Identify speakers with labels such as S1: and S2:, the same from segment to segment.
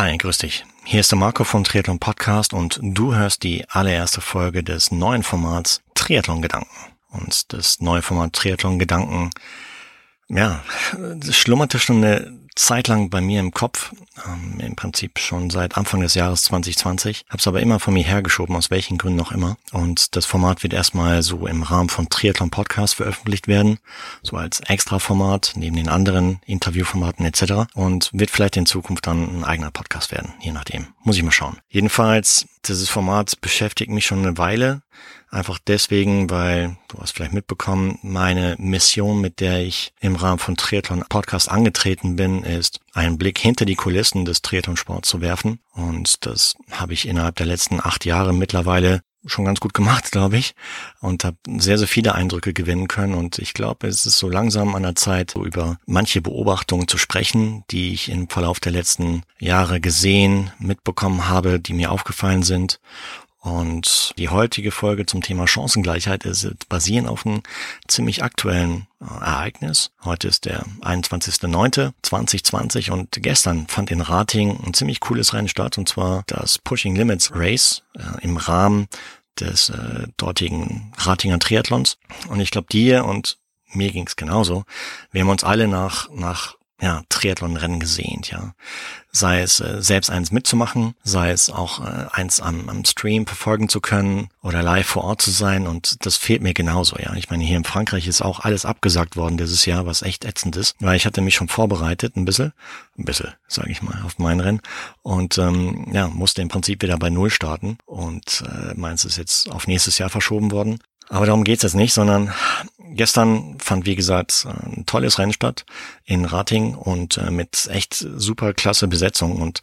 S1: Hi, grüß dich. Hier ist der Marco von Triathlon Podcast und du hörst die allererste Folge des neuen Formats Triathlon Gedanken. Und das neue Format Triathlon Gedanken, ja, das schlummerte schon eine Zeit lang bei mir im Kopf, ähm, im Prinzip schon seit Anfang des Jahres 2020, habe es aber immer von mir hergeschoben, aus welchen Gründen auch immer. Und das Format wird erstmal so im Rahmen von Triathlon Podcast veröffentlicht werden, so als Extra-Format neben den anderen Interviewformaten etc. Und wird vielleicht in Zukunft dann ein eigener Podcast werden, je nachdem. Muss ich mal schauen. Jedenfalls, dieses Format beschäftigt mich schon eine Weile. Einfach deswegen, weil, du hast vielleicht mitbekommen, meine Mission, mit der ich im Rahmen von Triathlon Podcast angetreten bin, ist, einen Blick hinter die Kulissen des Triathlon-Sports zu werfen. Und das habe ich innerhalb der letzten acht Jahre mittlerweile schon ganz gut gemacht, glaube ich, und habe sehr, sehr viele Eindrücke gewinnen können. Und ich glaube, es ist so langsam an der Zeit, über manche Beobachtungen zu sprechen, die ich im Verlauf der letzten Jahre gesehen, mitbekommen habe, die mir aufgefallen sind und die heutige Folge zum Thema Chancengleichheit ist basieren auf einem ziemlich aktuellen äh, Ereignis. Heute ist der 21.09.2020 und gestern fand in Rating ein ziemlich cooles Rennen statt und zwar das Pushing Limits Race äh, im Rahmen des äh, dortigen Ratinger Triathlons. Und ich glaube, dir und mir ging's genauso. Wir haben uns alle nach, nach ja, Triathlon-Rennen gesehnt, ja. Sei es äh, selbst eins mitzumachen, sei es auch äh, eins am, am Stream verfolgen zu können oder live vor Ort zu sein. Und das fehlt mir genauso, ja. Ich meine, hier in Frankreich ist auch alles abgesagt worden dieses Jahr, was echt ätzend ist, weil ich hatte mich schon vorbereitet, ein bisschen, ein bisschen, sage ich mal, auf mein Rennen. Und ähm, ja, musste im Prinzip wieder bei Null starten. Und äh, meins ist jetzt auf nächstes Jahr verschoben worden. Aber darum geht's jetzt nicht, sondern gestern fand, wie gesagt, ein tolles Rennen statt in Rating und äh, mit echt super klasse Besetzung. Und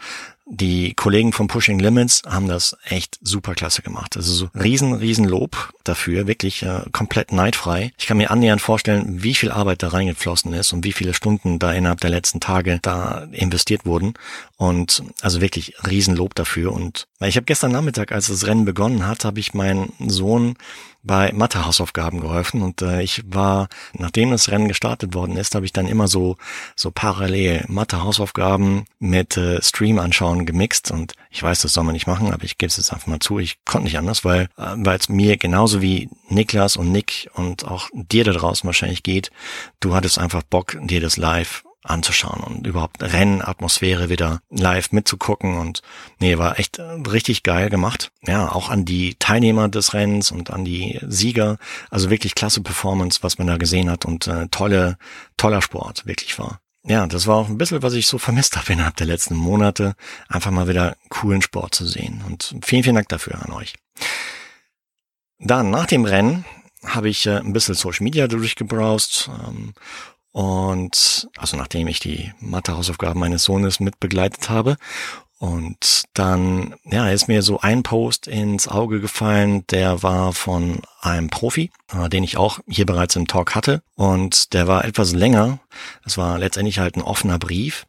S1: die Kollegen von Pushing Limits haben das echt super klasse gemacht. Also so riesen, riesen Lob dafür, wirklich äh, komplett neidfrei. Ich kann mir annähernd vorstellen, wie viel Arbeit da reingeflossen ist und wie viele Stunden da innerhalb der letzten Tage da investiert wurden. Und also wirklich riesen Lob dafür. Und ich habe gestern Nachmittag, als das Rennen begonnen hat, habe ich meinen Sohn bei Mathe-Hausaufgaben geholfen. Und äh, ich war, nachdem das Rennen gestartet worden ist, habe ich dann immer so so parallel Mathe-Hausaufgaben mit äh, Stream anschauen gemixt. Und ich weiß, das soll man nicht machen, aber ich gebe es jetzt einfach mal zu, ich konnte nicht anders, weil äh, es mir genauso wie Niklas und Nick und auch dir da draußen wahrscheinlich geht, du hattest einfach Bock, dir das live anzuschauen und überhaupt Rennatmosphäre wieder live mitzugucken und nee, war echt richtig geil gemacht. Ja, auch an die Teilnehmer des Rennens und an die Sieger, also wirklich klasse Performance, was man da gesehen hat und äh, tolle, toller Sport, wirklich war. Ja, das war auch ein bisschen, was ich so vermisst habe innerhalb der letzten Monate, einfach mal wieder coolen Sport zu sehen und vielen, vielen Dank dafür an euch. Dann, nach dem Rennen, habe ich äh, ein bisschen Social Media durchgebrowst ähm, und also nachdem ich die Mathe-Hausaufgaben meines Sohnes mitbegleitet habe. Und dann, ja, ist mir so ein Post ins Auge gefallen, der war von einem Profi, äh, den ich auch hier bereits im Talk hatte. Und der war etwas länger. Es war letztendlich halt ein offener Brief,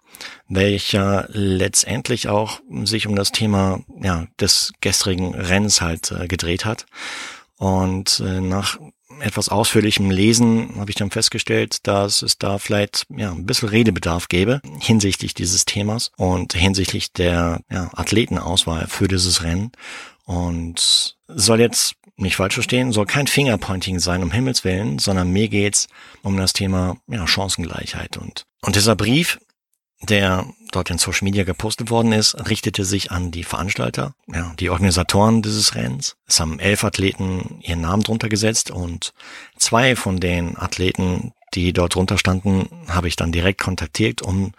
S1: welcher letztendlich auch sich um das Thema ja, des gestrigen Rennens halt äh, gedreht hat. Und äh, nach etwas ausführlichem Lesen habe ich dann festgestellt, dass es da vielleicht ja, ein bisschen Redebedarf gäbe hinsichtlich dieses Themas und hinsichtlich der ja, Athletenauswahl für dieses Rennen. Und soll jetzt nicht falsch verstehen, soll kein Fingerpointing sein, um Himmels Willen, sondern mir geht's um das Thema ja, Chancengleichheit. Und, und dieser Brief der dort in Social Media gepostet worden ist, richtete sich an die Veranstalter, ja, die Organisatoren dieses Rennens. Es haben elf Athleten ihren Namen drunter gesetzt und zwei von den Athleten, die dort drunter standen, habe ich dann direkt kontaktiert, um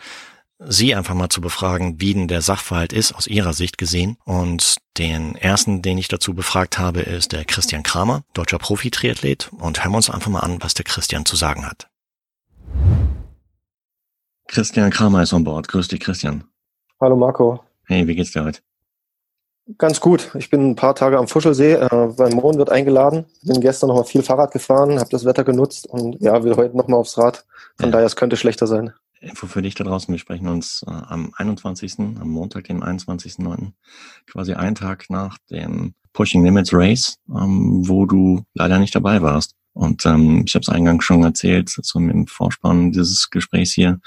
S1: sie einfach mal zu befragen, wie denn der Sachverhalt ist, aus ihrer Sicht gesehen. Und den ersten, den ich dazu befragt habe, ist der Christian Kramer, deutscher Profi-Triathlet. Und hören wir uns einfach mal an, was der Christian zu sagen hat. Christian Kramer ist an Bord. Grüß dich, Christian.
S2: Hallo Marco.
S1: Hey, wie geht's dir heute?
S2: Ganz gut. Ich bin ein paar Tage am Fuschelsee. Äh, mein Mohn wird eingeladen. Bin gestern noch mal viel Fahrrad gefahren, habe das Wetter genutzt und ja, will heute noch mal aufs Rad. Von ja. daher, es könnte schlechter sein.
S1: Info für dich da draußen. Wir sprechen uns äh, am 21., am Montag, dem 21.09., quasi einen Tag nach dem Pushing Limits Race, ähm, wo du leider nicht dabei warst. Und ähm, ich habe es eingangs schon erzählt, so im Vorspann dieses Gesprächs hier,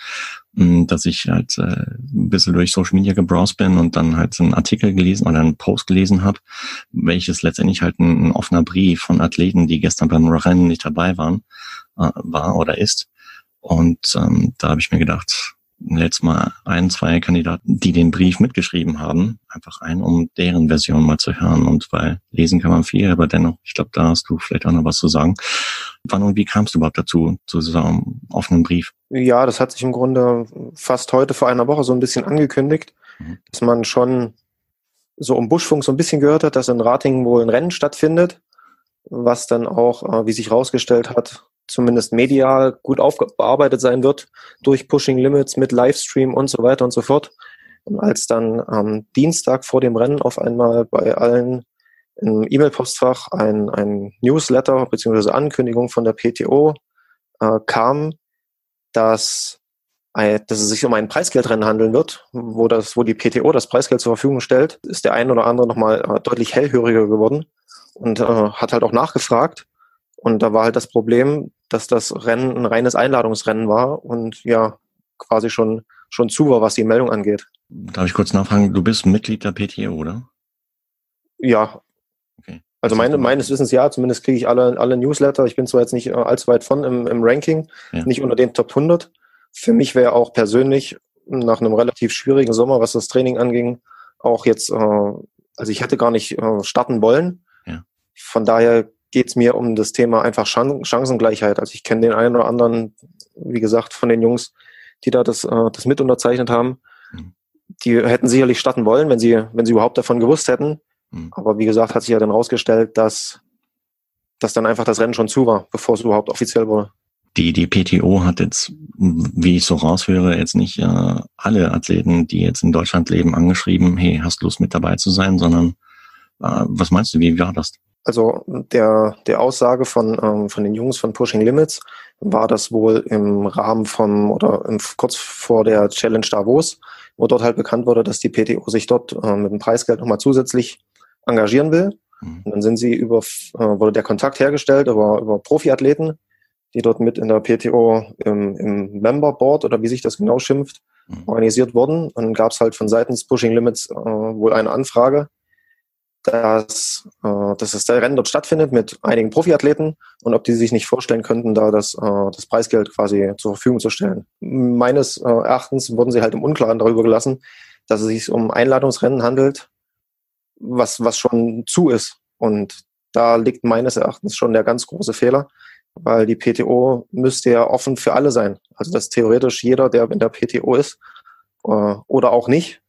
S1: mh, dass ich halt äh, ein bisschen durch Social Media gebrowst bin und dann halt einen Artikel gelesen oder einen Post gelesen habe, welches letztendlich halt ein, ein, offener Brief von Athleten, die gestern beim Rennen nicht dabei waren, äh, war oder ist. Und ähm, da habe ich mir gedacht, letztes Mal ein, zwei Kandidaten, die den Brief mitgeschrieben haben, einfach ein, um deren Version mal zu hören. Und weil lesen kann man viel, aber dennoch, ich glaube, da hast du vielleicht auch noch was zu sagen. Wann und wie kamst du überhaupt dazu, zu so einem offenen Brief?
S2: Ja, das hat sich im Grunde fast heute vor einer Woche so ein bisschen angekündigt, mhm. dass man schon so um Buschfunk so ein bisschen gehört hat, dass in Ratingen wohl ein Rennen stattfindet, was dann auch, äh, wie sich herausgestellt hat, zumindest medial gut aufgearbeitet sein wird durch Pushing Limits mit Livestream und so weiter und so fort. Und als dann am Dienstag vor dem Rennen auf einmal bei allen im E-Mail-Postfach ein, ein Newsletter bzw. Ankündigung von der PTO äh, kam, dass, dass es sich um ein Preisgeldrennen handeln wird, wo, das, wo die PTO das Preisgeld zur Verfügung stellt, ist der ein oder andere nochmal äh, deutlich hellhöriger geworden und äh, hat halt auch nachgefragt. Und da war halt das Problem, dass das Rennen ein reines Einladungsrennen war und ja, quasi schon, schon zu war, was die Meldung angeht.
S1: Darf ich kurz nachfragen, du bist Mitglied der PTO, oder?
S2: Ja. Okay. Also meine, meines Wissens ja, zumindest kriege ich alle, alle Newsletter. Ich bin zwar jetzt nicht äh, allzu weit von im, im Ranking, ja. nicht unter den Top 100. Für mich wäre auch persönlich nach einem relativ schwierigen Sommer, was das Training anging, auch jetzt, äh, also ich hätte gar nicht äh, starten wollen. Ja. Von daher geht es mir um das Thema einfach Chan Chancengleichheit. Also ich kenne den einen oder anderen, wie gesagt, von den Jungs, die da das, äh, das mit unterzeichnet haben. Mhm. Die hätten sicherlich starten wollen, wenn sie, wenn sie überhaupt davon gewusst hätten. Mhm. Aber wie gesagt, hat sich ja dann rausgestellt, dass, dass dann einfach das Rennen schon zu war, bevor es überhaupt offiziell wurde.
S1: Die, die PTO hat jetzt, wie ich so raushöre, jetzt nicht äh, alle Athleten, die jetzt in Deutschland leben, angeschrieben, hey, hast Lust mit dabei zu sein, sondern äh, was meinst du, wie war das?
S2: Also der, der Aussage von, ähm, von den Jungs von Pushing Limits war das wohl im Rahmen vom oder im, kurz vor der Challenge Davos, wo dort halt bekannt wurde, dass die PTO sich dort äh, mit dem Preisgeld nochmal zusätzlich engagieren will. Mhm. Und dann sind sie über, äh, wurde der Kontakt hergestellt über, über Profiathleten, die dort mit in der PTO im, im Member Board oder wie sich das genau schimpft, mhm. organisiert wurden. Und dann gab es halt von seitens Pushing Limits äh, wohl eine Anfrage, dass, äh, dass das Rennen dort stattfindet mit einigen Profiathleten und ob die sich nicht vorstellen könnten, da das, äh, das Preisgeld quasi zur Verfügung zu stellen. Meines äh, Erachtens wurden sie halt im Unklaren darüber gelassen, dass es sich um Einladungsrennen handelt, was, was schon zu ist. Und da liegt meines Erachtens schon der ganz große Fehler, weil die PTO müsste ja offen für alle sein. Also dass theoretisch jeder, der in der PTO ist äh, oder auch nicht,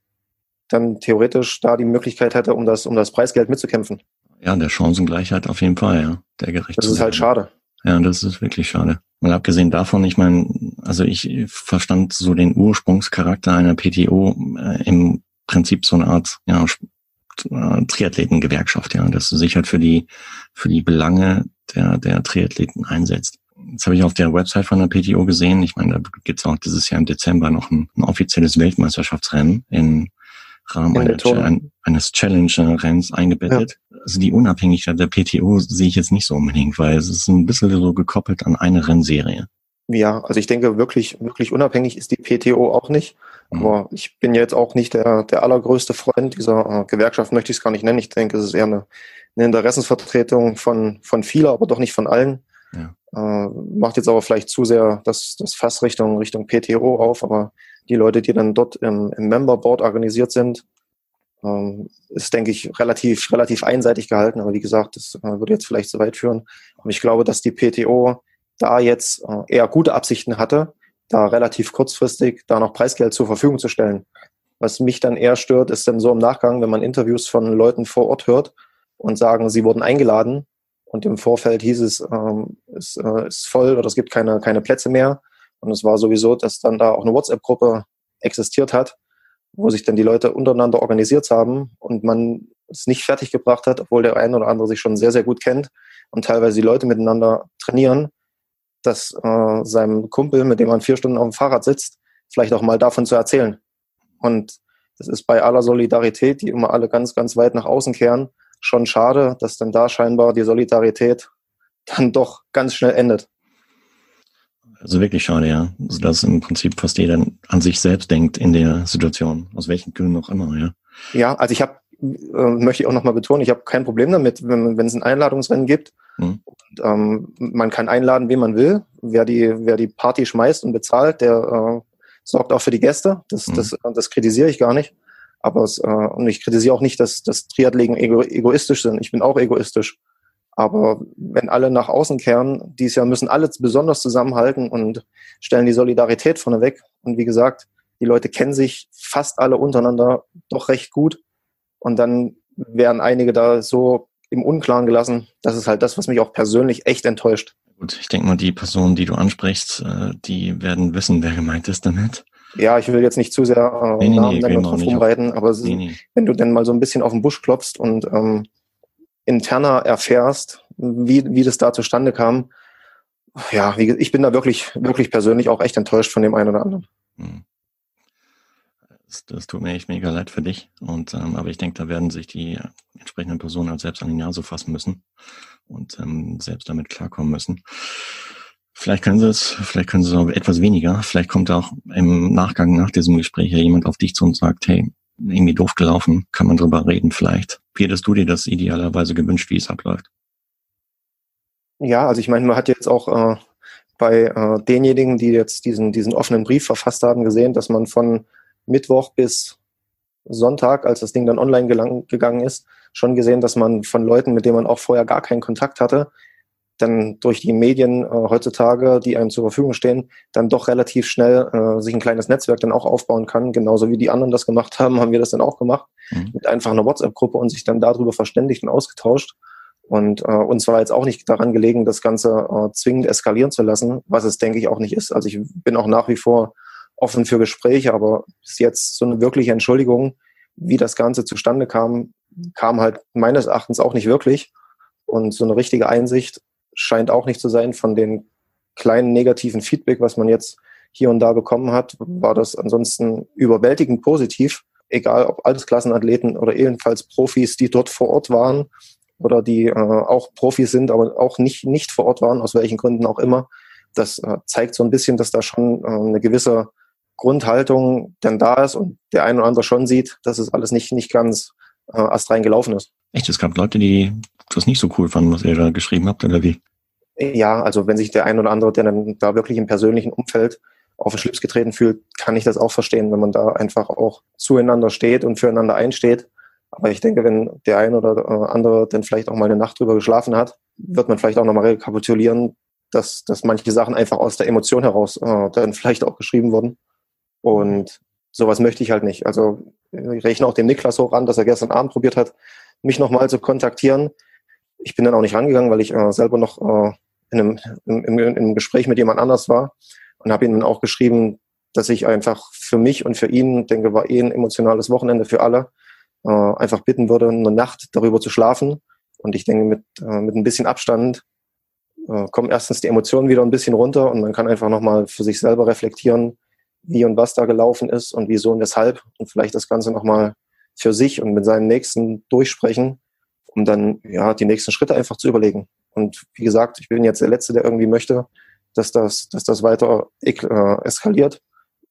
S2: dann theoretisch da die Möglichkeit hätte, um das, um das Preisgeld mitzukämpfen.
S1: Ja, der Chancengleichheit auf jeden Fall, ja. Der gerecht
S2: Das ist halt schade.
S1: Ja, das ist wirklich schade. Mal abgesehen davon, ich meine, also ich verstand so den Ursprungscharakter einer PTO äh, im Prinzip so eine Art ja, äh, Triathletengewerkschaft, ja, dass du sich halt für die für die Belange der der Triathleten einsetzt. Jetzt habe ich auf der Website von der PTO gesehen, ich meine, da gibt es auch dieses Jahr im Dezember noch ein, ein offizielles Weltmeisterschaftsrennen in Rahmen einer, eines Challenge-Renns eingebettet. Ja. Also die Unabhängigkeit der PTO sehe ich jetzt nicht so unbedingt, weil es ist ein bisschen so gekoppelt an eine Rennserie.
S2: Ja, also ich denke, wirklich, wirklich unabhängig ist die PTO auch nicht. Mhm. Aber ich bin jetzt auch nicht der, der allergrößte Freund dieser äh, Gewerkschaft, möchte ich es gar nicht nennen. Ich denke, es ist eher eine, eine Interessensvertretung von, von vieler, aber doch nicht von allen. Ja. Äh, macht jetzt aber vielleicht zu sehr das, das Fass Richtung, Richtung PTO auf, aber die Leute, die dann dort im, im Member Board organisiert sind, ähm, ist, denke ich, relativ, relativ einseitig gehalten. Aber wie gesagt, das äh, würde jetzt vielleicht zu weit führen. Aber ich glaube, dass die PTO da jetzt äh, eher gute Absichten hatte, da relativ kurzfristig da noch Preisgeld zur Verfügung zu stellen. Was mich dann eher stört, ist dann so im Nachgang, wenn man Interviews von Leuten vor Ort hört und sagen, sie wurden eingeladen und im Vorfeld hieß es, ähm, es äh, ist voll oder es gibt keine, keine Plätze mehr und es war sowieso, dass dann da auch eine WhatsApp-Gruppe existiert hat, wo sich dann die Leute untereinander organisiert haben und man es nicht fertiggebracht hat, obwohl der eine oder andere sich schon sehr, sehr gut kennt und teilweise die Leute miteinander trainieren, dass äh, seinem Kumpel, mit dem man vier Stunden auf dem Fahrrad sitzt, vielleicht auch mal davon zu erzählen. Und das ist bei aller Solidarität, die immer alle ganz, ganz weit nach außen kehren, schon schade, dass dann da scheinbar die Solidarität dann doch ganz schnell endet.
S1: Also wirklich schade, ja. Also dass im Prinzip fast jeder an sich selbst denkt in der Situation, aus welchen Gründen auch immer, ja.
S2: Ja, also ich habe, äh, möchte ich auch nochmal betonen, ich habe kein Problem damit, wenn, es ein Einladungsrennen gibt. Mhm. Und, ähm, man kann einladen, wen man will. Wer die, wer die Party schmeißt und bezahlt, der äh, sorgt auch für die Gäste. Das, mhm. das, das kritisiere ich gar nicht. Aber es, äh, und ich kritisiere auch nicht, dass, dass Triathleten ego, egoistisch sind. Ich bin auch egoistisch. Aber wenn alle nach außen kehren, dies Jahr müssen alle besonders zusammenhalten und stellen die Solidarität vorneweg. Und wie gesagt, die Leute kennen sich fast alle untereinander doch recht gut. Und dann werden einige da so im Unklaren gelassen. Das ist halt das, was mich auch persönlich echt enttäuscht.
S1: Gut, ich denke mal, die Personen, die du ansprichst, äh, die werden wissen, wer gemeint ist damit.
S2: Ja, ich will jetzt nicht zu sehr äh, nee, Namen nee, drauf rumreiten, aber nee, wenn du denn mal so ein bisschen auf den Busch klopfst und ähm, interner erfährst, wie, wie das da zustande kam, ja, wie, ich bin da wirklich, wirklich persönlich auch echt enttäuscht von dem einen oder anderen. Hm.
S1: Das, das tut mir echt mega leid für dich. Und ähm, aber ich denke, da werden sich die entsprechenden Personen halt selbst an die Nase fassen müssen und ähm, selbst damit klarkommen müssen. Vielleicht können sie es, vielleicht können sie es auch etwas weniger. Vielleicht kommt auch im Nachgang nach diesem Gespräch ja jemand auf dich zu und sagt, hey, irgendwie doof gelaufen, kann man drüber reden vielleicht. Wie hättest du dir das idealerweise gewünscht, wie es abläuft?
S2: Ja, also ich meine, man hat jetzt auch äh, bei äh, denjenigen, die jetzt diesen, diesen offenen Brief verfasst haben, gesehen, dass man von Mittwoch bis Sonntag, als das Ding dann online gegangen ist, schon gesehen, dass man von Leuten, mit denen man auch vorher gar keinen Kontakt hatte, dann durch die Medien äh, heutzutage, die einem zur Verfügung stehen, dann doch relativ schnell äh, sich ein kleines Netzwerk dann auch aufbauen kann. Genauso wie die anderen das gemacht haben, haben wir das dann auch gemacht. Mhm. Mit einfach einer WhatsApp-Gruppe und sich dann darüber verständigt und ausgetauscht. Und äh, uns war jetzt auch nicht daran gelegen, das Ganze äh, zwingend eskalieren zu lassen, was es, denke ich, auch nicht ist. Also ich bin auch nach wie vor offen für Gespräche, aber bis jetzt so eine wirkliche Entschuldigung, wie das Ganze zustande kam, kam halt meines Erachtens auch nicht wirklich. Und so eine richtige Einsicht scheint auch nicht zu sein von den kleinen negativen Feedback, was man jetzt hier und da bekommen hat, war das ansonsten überwältigend positiv. Egal ob Altersklassenathleten oder ebenfalls Profis, die dort vor Ort waren oder die äh, auch Profis sind, aber auch nicht, nicht vor Ort waren, aus welchen Gründen auch immer. Das äh, zeigt so ein bisschen, dass da schon äh, eine gewisse Grundhaltung dann da ist und der eine oder andere schon sieht, dass es alles nicht, nicht ganz äh, astrein gelaufen ist.
S1: Echt, es gab Leute, die das nicht so cool fanden, was ihr da geschrieben habt, oder wie?
S2: Ja, also wenn sich der ein oder andere, der dann da wirklich im persönlichen Umfeld auf den Schlips getreten fühlt, kann ich das auch verstehen, wenn man da einfach auch zueinander steht und füreinander einsteht. Aber ich denke, wenn der ein oder äh, andere dann vielleicht auch mal eine Nacht drüber geschlafen hat, wird man vielleicht auch nochmal rekapitulieren, dass, dass manche Sachen einfach aus der Emotion heraus äh, dann vielleicht auch geschrieben wurden. Und sowas möchte ich halt nicht. Also ich rechne auch dem Niklas hoch an, dass er gestern Abend probiert hat, mich nochmal zu kontaktieren. Ich bin dann auch nicht rangegangen, weil ich äh, selber noch äh, in, einem, in, in, in einem Gespräch mit jemand anders war und habe ihm dann auch geschrieben, dass ich einfach für mich und für ihn, denke, war eh ein emotionales Wochenende für alle, äh, einfach bitten würde, eine Nacht darüber zu schlafen. Und ich denke, mit, äh, mit ein bisschen Abstand äh, kommen erstens die Emotionen wieder ein bisschen runter und man kann einfach nochmal für sich selber reflektieren, wie und was da gelaufen ist und wieso und weshalb und vielleicht das Ganze nochmal für sich und mit seinen Nächsten durchsprechen, um dann ja die nächsten Schritte einfach zu überlegen. Und wie gesagt, ich bin jetzt der Letzte, der irgendwie möchte, dass das, dass das weiter äh, eskaliert.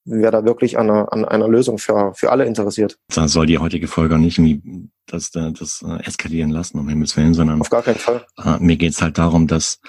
S2: Wer da wirklich an einer, an einer Lösung für, für alle interessiert.
S1: Da soll die heutige Folge nicht irgendwie das, das, äh, eskalieren lassen, um Himmels Willen, sondern
S2: auf gar keinen Fall.
S1: Äh, mir geht's halt darum, dass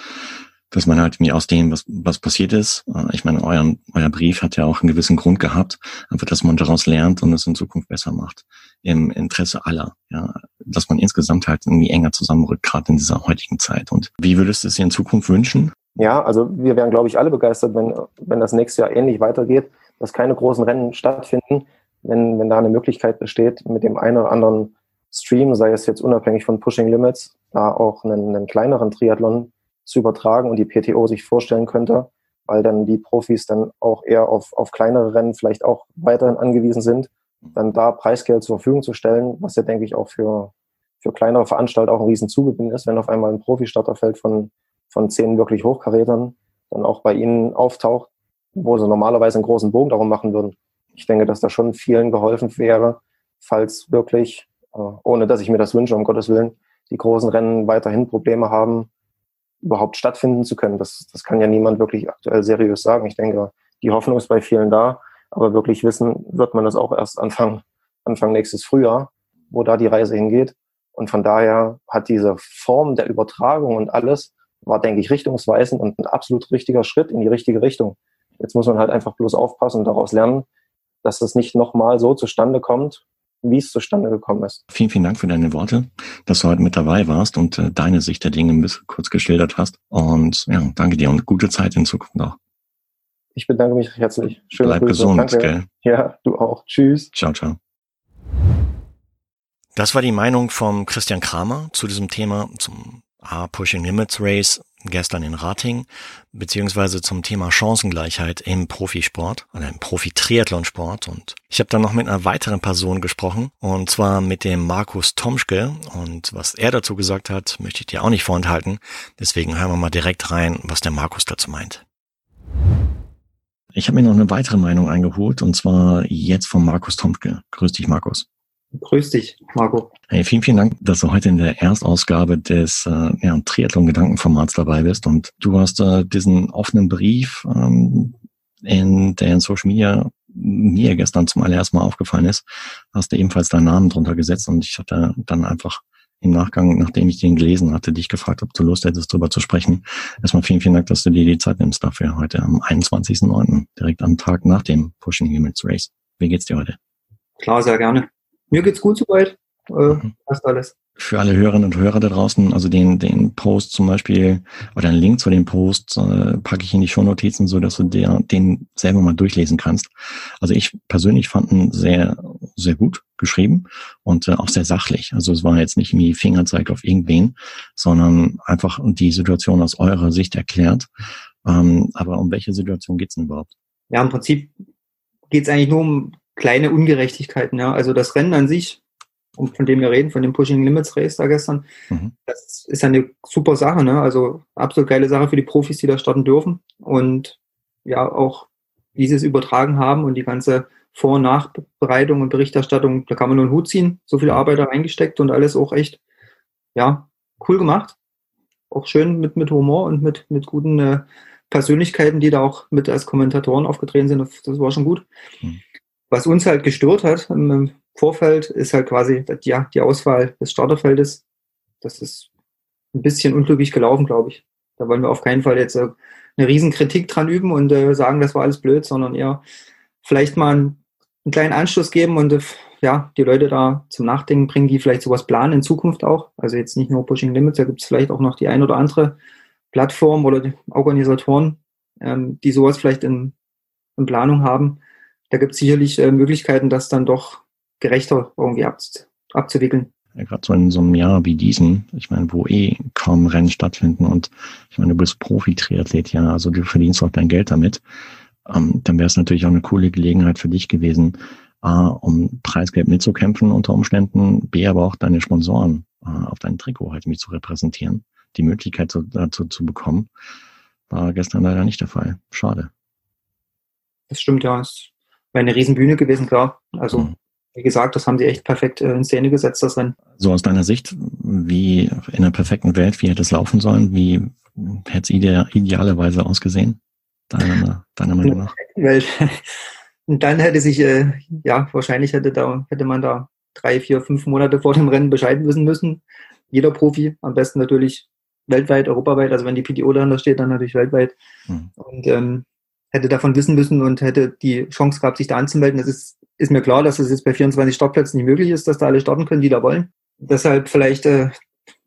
S1: dass man halt mir aus dem, was, was passiert ist, äh, ich meine, euer, euer Brief hat ja auch einen gewissen Grund gehabt, einfach, dass man daraus lernt und es in Zukunft besser macht. Im Interesse aller, ja, dass man insgesamt halt irgendwie enger zusammenrückt, gerade in dieser heutigen Zeit. Und wie würdest du es dir in Zukunft wünschen?
S2: Ja, also wir wären, glaube ich, alle begeistert, wenn, wenn das nächste Jahr ähnlich weitergeht, dass keine großen Rennen stattfinden, wenn, wenn da eine Möglichkeit besteht, mit dem einen oder anderen Stream, sei es jetzt unabhängig von Pushing Limits, da auch einen, einen kleineren Triathlon zu übertragen und die PTO sich vorstellen könnte, weil dann die Profis dann auch eher auf, auf kleinere Rennen vielleicht auch weiterhin angewiesen sind, dann da Preisgeld zur Verfügung zu stellen, was ja, denke ich, auch für, für kleinere Veranstalter auch ein Riesenzugewinn ist, wenn auf einmal ein Profi-Starterfeld von, von zehn wirklich Hochkarätern dann auch bei ihnen auftaucht, wo sie normalerweise einen großen Bogen darum machen würden. Ich denke, dass da schon vielen geholfen wäre, falls wirklich, äh, ohne dass ich mir das wünsche, um Gottes Willen, die großen Rennen weiterhin Probleme haben,
S3: überhaupt stattfinden zu können. Das, das kann ja niemand wirklich aktuell seriös sagen. Ich denke, die Hoffnung ist bei vielen da, aber wirklich wissen wird man das auch erst Anfang, Anfang nächstes Frühjahr, wo da die Reise hingeht. Und von daher hat diese Form der Übertragung und alles, war, denke ich, richtungsweisend und ein absolut richtiger Schritt in die richtige Richtung. Jetzt muss man halt einfach bloß aufpassen und daraus lernen, dass das nicht nochmal so zustande kommt, wie es zustande gekommen ist.
S1: Vielen, vielen Dank für deine Worte, dass du heute mit dabei warst und äh, deine Sicht der Dinge ein bisschen kurz geschildert hast. Und ja, danke dir und gute Zeit in Zukunft noch.
S3: Ich bedanke mich herzlich.
S1: Schöne Bleib Grüße. gesund, danke. gell?
S3: Ja, du auch. Tschüss.
S1: Ciao, ciao. Das war die Meinung vom Christian Kramer zu diesem Thema, zum A Pushing Limits Race gestern in Rating, beziehungsweise zum Thema Chancengleichheit im Profisport oder im Profi-Triathlonsport. Und ich habe dann noch mit einer weiteren Person gesprochen, und zwar mit dem Markus Tomschke. Und was er dazu gesagt hat, möchte ich dir auch nicht vorenthalten. Deswegen hören wir mal direkt rein, was der Markus dazu meint. Ich habe mir noch eine weitere Meinung eingeholt, und zwar jetzt von Markus Tomschke. Grüß dich, Markus.
S3: Grüß dich, Marco.
S1: Hey, vielen, vielen Dank, dass du heute in der Erstausgabe des äh, ja, Triathlon-Gedankenformats dabei bist. Und du hast äh, diesen offenen Brief, ähm, in der in Social Media mir gestern zum allerersten Mal aufgefallen ist, hast du ebenfalls deinen Namen drunter gesetzt. Und ich hatte dann einfach im Nachgang, nachdem ich den gelesen hatte, dich gefragt, ob du Lust hättest, darüber zu sprechen. Erstmal vielen, vielen Dank, dass du dir die Zeit nimmst dafür heute am 21.09., direkt am Tag nach dem Pushing Limits Race. Wie geht's dir heute?
S3: Klar, sehr gerne. Mir geht's gut soweit. Äh, mhm. passt alles.
S1: Für alle Hörerinnen und Hörer da draußen, also den, den Post zum Beispiel oder einen Link zu dem Post äh, packe ich in die Shownotizen, so dass du der, den selber mal durchlesen kannst. Also ich persönlich fand ihn sehr, sehr gut geschrieben und äh, auch sehr sachlich. Also es war jetzt nicht wie Fingerzeig auf irgendwen, sondern einfach die Situation aus eurer Sicht erklärt. Ähm, aber um welche Situation geht's denn überhaupt?
S3: Ja, im Prinzip geht's eigentlich nur um kleine Ungerechtigkeiten. Ja. Also das Rennen an sich, von dem wir reden, von dem Pushing Limits Race da gestern, mhm. das ist eine super Sache. Ne? Also absolut geile Sache für die Profis, die da starten dürfen. Und ja, auch wie sie es übertragen haben und die ganze Vor- und Nachbereitung und Berichterstattung, da kann man nur einen Hut ziehen. So viel Arbeit da reingesteckt und alles auch echt, ja, cool gemacht. Auch schön mit, mit Humor und mit, mit guten äh, Persönlichkeiten, die da auch mit als Kommentatoren aufgetreten sind. Das war schon gut. Mhm. Was uns halt gestört hat im Vorfeld, ist halt quasi die, die Auswahl des Starterfeldes. Das ist ein bisschen unglücklich gelaufen, glaube ich. Da wollen wir auf keinen Fall jetzt äh, eine Riesenkritik dran üben und äh, sagen, das war alles blöd, sondern eher vielleicht mal einen, einen kleinen Anstoß geben und äh, ja, die Leute da zum Nachdenken bringen, die vielleicht sowas planen in Zukunft auch. Also jetzt nicht nur Pushing Limits, da gibt es vielleicht auch noch die ein oder andere Plattform oder Organisatoren, ähm, die sowas vielleicht in, in Planung haben da gibt es sicherlich äh, Möglichkeiten, das dann doch gerechter irgendwie ab, abzuwickeln.
S1: Ja, Gerade so in so einem Jahr wie diesen, ich meine, wo eh kaum Rennen stattfinden und ich meine, du bist Profi-Triathlet, ja, also du verdienst auch dein Geld damit, ähm, dann wäre es natürlich auch eine coole Gelegenheit für dich gewesen, A, um Preisgeld mitzukämpfen unter Umständen, B, aber auch deine Sponsoren äh, auf dein Trikot halt mit zu repräsentieren, die Möglichkeit zu, dazu zu bekommen, war gestern leider nicht der Fall. Schade.
S3: Das stimmt, ja. Es wäre eine Riesenbühne gewesen, klar. Also, mhm. wie gesagt, das haben sie echt perfekt äh, in Szene gesetzt, das Rennen.
S1: So aus deiner Sicht, wie in einer perfekten Welt, wie hätte es laufen sollen? Wie hätte es ide idealerweise ausgesehen? Deiner, deiner Meinung nach?
S3: Welt. Und dann hätte sich, äh, ja, wahrscheinlich hätte da, hätte man da drei, vier, fünf Monate vor dem Rennen Bescheid wissen müssen. Jeder Profi, am besten natürlich weltweit, europaweit, also wenn die PTO dahinter steht, dann natürlich weltweit. Mhm. Und ähm, hätte davon wissen müssen und hätte die Chance gehabt, sich da anzumelden. Das ist, ist mir klar, dass es jetzt bei 24 Startplätzen nicht möglich ist, dass da alle starten können, die da wollen. Deshalb vielleicht äh,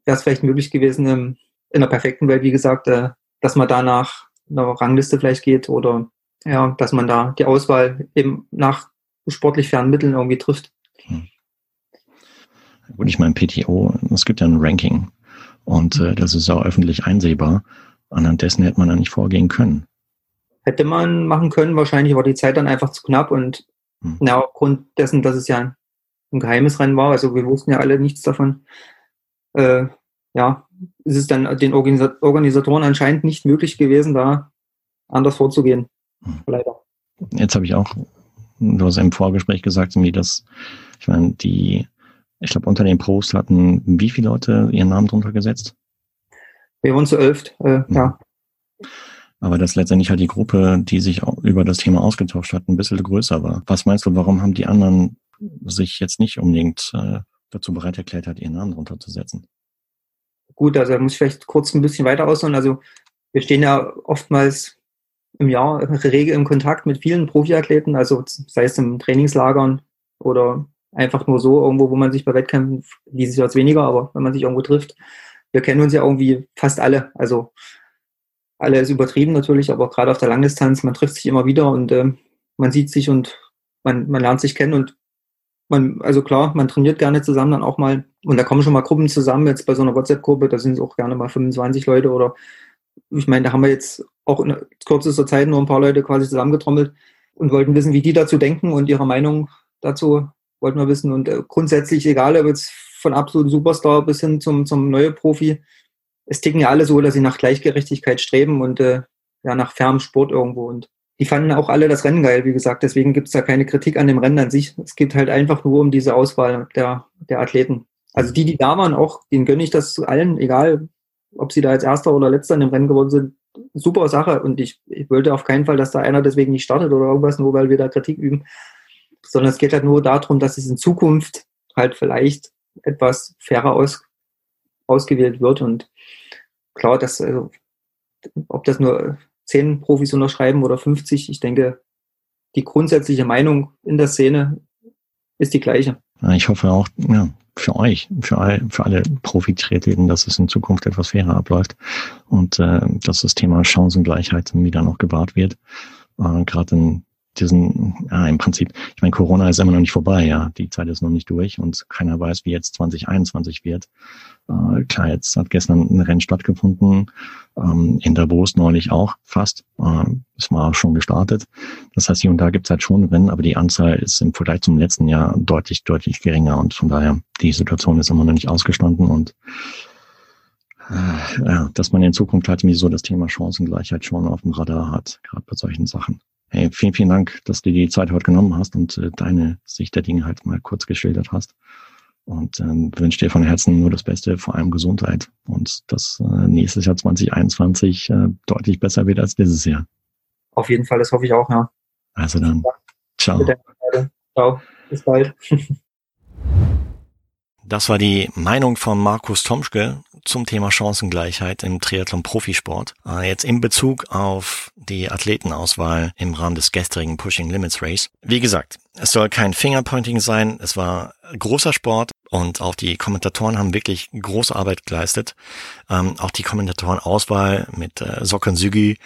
S3: wäre es vielleicht möglich gewesen, ähm, in der perfekten Welt, wie gesagt, äh, dass man da nach einer Rangliste vielleicht geht oder ja, dass man da die Auswahl eben nach sportlich fernen Mitteln irgendwie trifft. Hm.
S1: Gut, ich meine, PTO, es gibt ja ein Ranking und äh, das ist auch öffentlich einsehbar. Anhand dessen hätte man da nicht vorgehen können
S3: hätte man machen können. Wahrscheinlich war die Zeit dann einfach zu knapp und mhm. na, aufgrund dessen, dass es ja ein geheimes Rennen war, also wir wussten ja alle nichts davon, äh, ja, ist es dann den Organisatoren anscheinend nicht möglich gewesen, da anders vorzugehen. Mhm. Leider.
S1: Jetzt habe ich auch, du hast im Vorgespräch gesagt, irgendwie, dass, ich meine, die, ich glaube, unter dem Post hatten wie viele Leute ihren Namen drunter gesetzt?
S3: Wir waren zu elft, äh, ja.
S1: Aber dass letztendlich halt die Gruppe, die sich über das Thema ausgetauscht hat, ein bisschen größer war. Was meinst du, warum haben die anderen sich jetzt nicht unbedingt äh, dazu bereit erklärt hat, ihren Namen runterzusetzen?
S3: Gut, also da muss ich vielleicht kurz ein bisschen weiter ausholen. Also wir stehen ja oftmals im Jahr rege im Kontakt mit vielen Profiathleten, also sei es im Trainingslagern oder einfach nur so irgendwo, wo man sich bei Wettkämpfen, dieses Jahr weniger, aber wenn man sich irgendwo trifft, wir kennen uns ja irgendwie fast alle. Also alle ist übertrieben natürlich, aber gerade auf der Langdistanz, man trifft sich immer wieder und äh, man sieht sich und man, man lernt sich kennen und man, also klar, man trainiert gerne zusammen dann auch mal und da kommen schon mal Gruppen zusammen, jetzt bei so einer WhatsApp-Gruppe, da sind es auch gerne mal 25 Leute oder ich meine, da haben wir jetzt auch in kürzester Zeit nur ein paar Leute quasi zusammengetrommelt und wollten wissen, wie die dazu denken und ihre Meinung dazu wollten wir wissen und äh, grundsätzlich egal, ob jetzt von absoluten Superstar bis hin zum, zum neue Profi, es ticken ja alle so, dass sie nach Gleichgerechtigkeit streben und äh, ja nach fairem Sport irgendwo. Und die fanden auch alle das Rennen geil, wie gesagt. Deswegen gibt es da keine Kritik an dem Rennen an sich. Es geht halt einfach nur um diese Auswahl der, der Athleten. Also die, die da waren, auch, denen gönne ich das allen, egal ob sie da als Erster oder Letzter in dem Rennen geworden sind. Super Sache. Und ich, ich wollte auf keinen Fall, dass da einer deswegen nicht startet oder irgendwas, nur weil wir da Kritik üben. Sondern es geht halt nur darum, dass es in Zukunft halt vielleicht etwas fairer aus, ausgewählt wird. Und klar, dass, also, ob das nur zehn Profis unterschreiben oder 50, ich denke, die grundsätzliche Meinung in der Szene ist die gleiche.
S1: Ich hoffe auch, ja, für euch, für, all, für alle Profi-Triathleten, dass es in Zukunft etwas fairer abläuft und äh, dass das Thema Chancengleichheit wieder noch gewahrt wird. Äh, Gerade in diesen, ja, im Prinzip, ich meine, Corona ist immer noch nicht vorbei, ja, die Zeit ist noch nicht durch und keiner weiß, wie jetzt 2021 wird. Äh, klar, jetzt hat gestern ein Rennen stattgefunden, ähm, in Davos neulich auch fast, äh, ist mal schon gestartet. Das heißt, hier und da gibt es halt schon Rennen, aber die Anzahl ist im Vergleich zum letzten Jahr deutlich, deutlich geringer und von daher, die Situation ist immer noch nicht ausgestanden und äh, ja, dass man in Zukunft halt so das Thema Chancengleichheit schon auf dem Radar hat, gerade bei solchen Sachen. Hey, vielen, vielen Dank, dass du die Zeit heute genommen hast und äh, deine Sicht der Dinge halt mal kurz geschildert hast. Und ähm, wünsche dir von Herzen nur das Beste, vor allem Gesundheit und dass äh, nächstes Jahr 2021 äh, deutlich besser wird als dieses Jahr.
S3: Auf jeden Fall, das hoffe ich auch, ja.
S1: Also dann, ciao.
S3: Ciao, bis bald.
S1: Das war die Meinung von Markus Tomschke zum Thema Chancengleichheit im Triathlon-Profisport. Äh, jetzt in Bezug auf die Athletenauswahl im Rahmen des gestrigen Pushing Limits Race. Wie gesagt, es soll kein Fingerpointing sein. Es war großer Sport und auch die Kommentatoren haben wirklich große Arbeit geleistet. Ähm, auch die Kommentatorenauswahl mit äh, Socken Sügi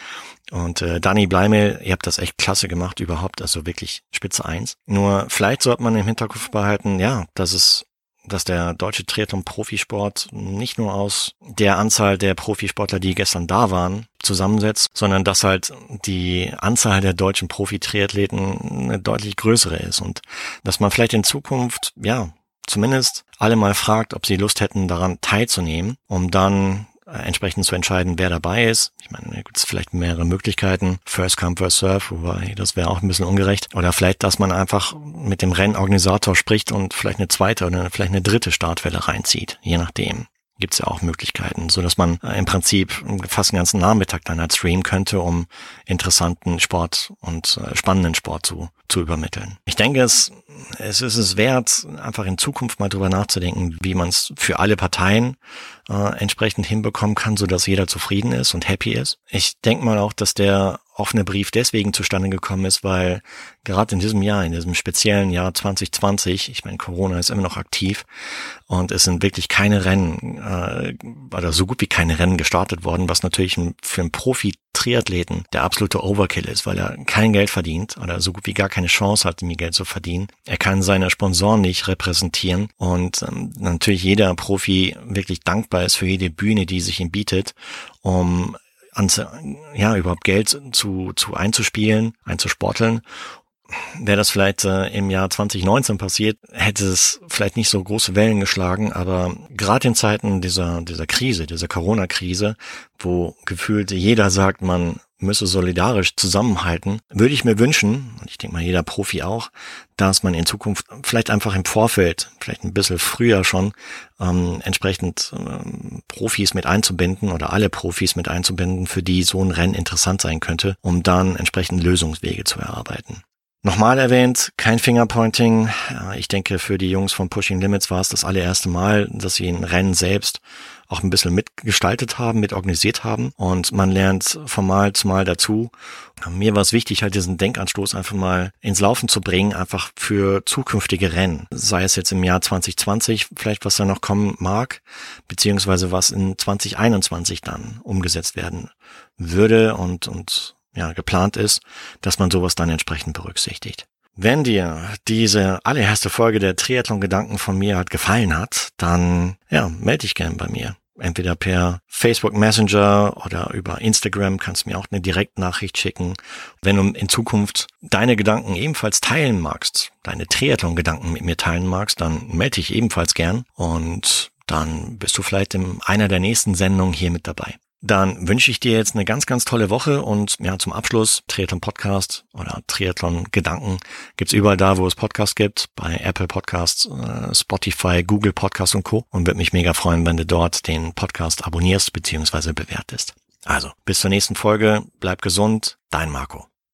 S1: und äh, Dani Bleimel, ihr habt das echt klasse gemacht überhaupt, also wirklich Spitze eins. Nur vielleicht sollte man im Hinterkopf behalten, ja, dass es dass der deutsche Triathlon-Profisport nicht nur aus der Anzahl der Profisportler, die gestern da waren, zusammensetzt, sondern dass halt die Anzahl der deutschen Profi-Triathleten eine deutlich größere ist und dass man vielleicht in Zukunft, ja, zumindest alle mal fragt, ob sie Lust hätten, daran teilzunehmen, um dann entsprechend zu entscheiden, wer dabei ist. Ich meine, da gibt es vielleicht mehrere Möglichkeiten. First come, first serve, wobei das wäre auch ein bisschen ungerecht. Oder vielleicht, dass man einfach mit dem Rennorganisator spricht und vielleicht eine zweite oder vielleicht eine dritte Startwelle reinzieht, je nachdem gibt es ja auch Möglichkeiten, so dass man äh, im Prinzip fast den ganzen Nachmittag dann halt streamen könnte, um interessanten Sport und äh, spannenden Sport zu, zu übermitteln. Ich denke, es, es ist es wert, einfach in Zukunft mal drüber nachzudenken, wie man es für alle Parteien äh, entsprechend hinbekommen kann, so dass jeder zufrieden ist und happy ist. Ich denke mal auch, dass der offene Brief deswegen zustande gekommen ist, weil gerade in diesem Jahr, in diesem speziellen Jahr 2020, ich meine, Corona ist immer noch aktiv und es sind wirklich keine Rennen äh, oder so gut wie keine Rennen gestartet worden, was natürlich für einen Profi-Triathleten der absolute Overkill ist, weil er kein Geld verdient oder so gut wie gar keine Chance hat, mir Geld zu verdienen. Er kann seine Sponsoren nicht repräsentieren und ähm, natürlich jeder Profi wirklich dankbar ist für jede Bühne, die sich ihm bietet, um ans, ja, überhaupt Geld zu, zu einzuspielen, einzusporteln. Wäre das vielleicht äh, im Jahr 2019 passiert, hätte es vielleicht nicht so große Wellen geschlagen, aber gerade in Zeiten dieser, dieser Krise, dieser Corona-Krise, wo gefühlt jeder sagt, man müsse solidarisch zusammenhalten, würde ich mir wünschen, und ich denke mal jeder Profi auch, dass man in Zukunft vielleicht einfach im Vorfeld, vielleicht ein bisschen früher schon, ähm, entsprechend ähm, Profis mit einzubinden oder alle Profis mit einzubinden, für die so ein Rennen interessant sein könnte, um dann entsprechend Lösungswege zu erarbeiten. Nochmal erwähnt, kein Fingerpointing. Ich denke, für die Jungs von Pushing Limits war es das allererste Mal, dass sie ein Rennen selbst auch ein bisschen mitgestaltet haben, mitorganisiert haben und man lernt von Mal zu Mal dazu. Mir war es wichtig, halt diesen Denkanstoß einfach mal ins Laufen zu bringen, einfach für zukünftige Rennen. Sei es jetzt im Jahr 2020 vielleicht, was da noch kommen mag, beziehungsweise was in 2021 dann umgesetzt werden würde und, und ja, geplant ist, dass man sowas dann entsprechend berücksichtigt. Wenn dir diese allererste Folge der Triathlon-Gedanken von mir halt gefallen hat, dann ja, melde dich gerne bei mir. Entweder per Facebook Messenger oder über Instagram kannst du mir auch eine Direktnachricht schicken. Wenn du in Zukunft deine Gedanken ebenfalls teilen magst, deine Triathlon-Gedanken mit mir teilen magst, dann melde dich ebenfalls gern und dann bist du vielleicht in einer der nächsten Sendungen hier mit dabei. Dann wünsche ich dir jetzt eine ganz, ganz tolle Woche und ja, zum Abschluss Triathlon Podcast oder Triathlon Gedanken gibt's überall da, wo es Podcasts gibt, bei Apple Podcasts, äh, Spotify, Google Podcasts und Co. Und würde mich mega freuen, wenn du dort den Podcast abonnierst bzw. bewertest. Also, bis zur nächsten Folge, bleib gesund, dein Marco.